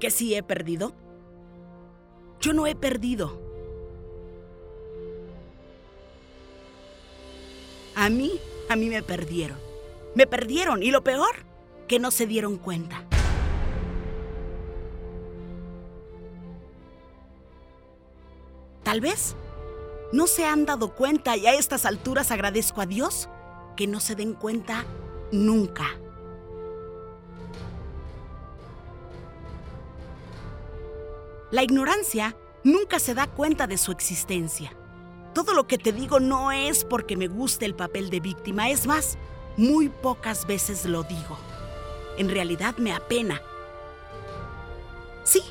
¿Que sí he perdido? Yo no he perdido. A mí, a mí me perdieron. Me perdieron y lo peor, que no se dieron cuenta. Tal vez no se han dado cuenta y a estas alturas agradezco a Dios que no se den cuenta nunca. La ignorancia nunca se da cuenta de su existencia. Todo lo que te digo no es porque me guste el papel de víctima, es más, muy pocas veces lo digo. En realidad me apena. Sí,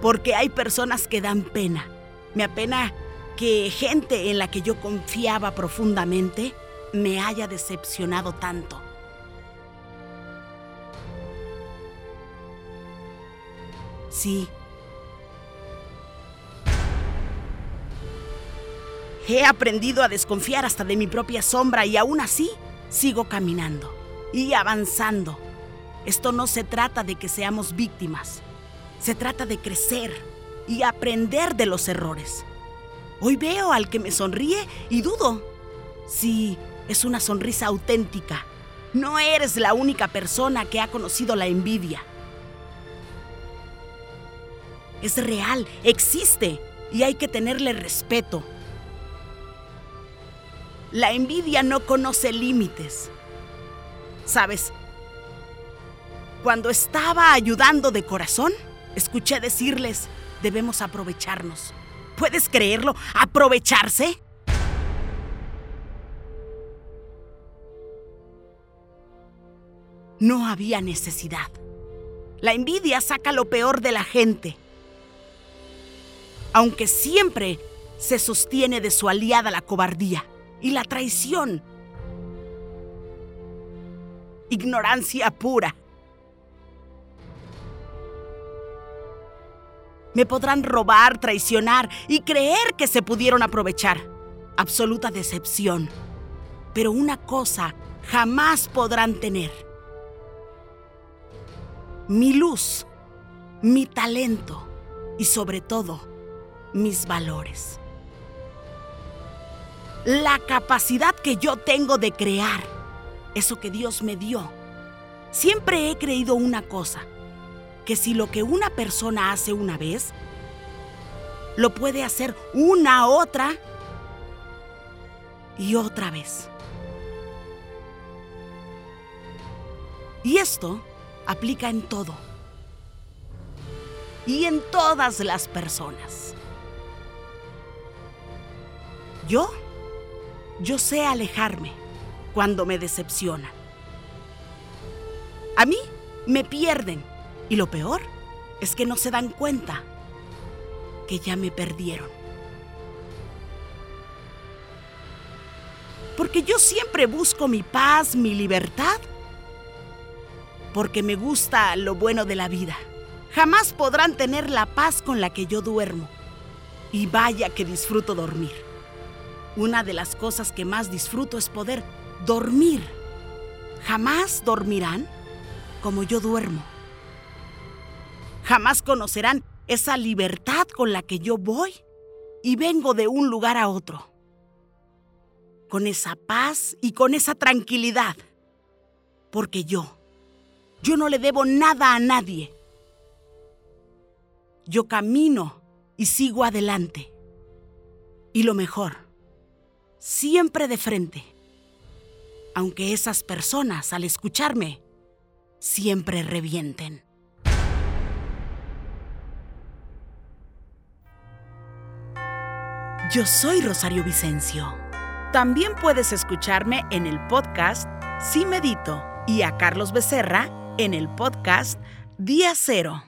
porque hay personas que dan pena. Me apena que gente en la que yo confiaba profundamente me haya decepcionado tanto. Sí. He aprendido a desconfiar hasta de mi propia sombra y aún así sigo caminando y avanzando. Esto no se trata de que seamos víctimas. Se trata de crecer y aprender de los errores. Hoy veo al que me sonríe y dudo. Sí, es una sonrisa auténtica. No eres la única persona que ha conocido la envidia. Es real, existe y hay que tenerle respeto. La envidia no conoce límites. ¿Sabes? Cuando estaba ayudando de corazón, escuché decirles, debemos aprovecharnos. ¿Puedes creerlo? ¿Aprovecharse? No había necesidad. La envidia saca lo peor de la gente. Aunque siempre se sostiene de su aliada la cobardía y la traición. Ignorancia pura. Me podrán robar, traicionar y creer que se pudieron aprovechar. Absoluta decepción. Pero una cosa jamás podrán tener. Mi luz, mi talento y sobre todo mis valores. La capacidad que yo tengo de crear, eso que Dios me dio. Siempre he creído una cosa que si lo que una persona hace una vez, lo puede hacer una otra y otra vez. Y esto aplica en todo. Y en todas las personas. Yo, yo sé alejarme cuando me decepcionan. A mí me pierden y lo peor es que no se dan cuenta que ya me perdieron. Porque yo siempre busco mi paz, mi libertad. Porque me gusta lo bueno de la vida. Jamás podrán tener la paz con la que yo duermo. Y vaya que disfruto dormir. Una de las cosas que más disfruto es poder dormir. Jamás dormirán como yo duermo jamás conocerán esa libertad con la que yo voy y vengo de un lugar a otro. Con esa paz y con esa tranquilidad. Porque yo, yo no le debo nada a nadie. Yo camino y sigo adelante. Y lo mejor, siempre de frente. Aunque esas personas al escucharme siempre revienten. Yo soy Rosario Vicencio. También puedes escucharme en el podcast Sí Medito y a Carlos Becerra en el podcast Día Cero.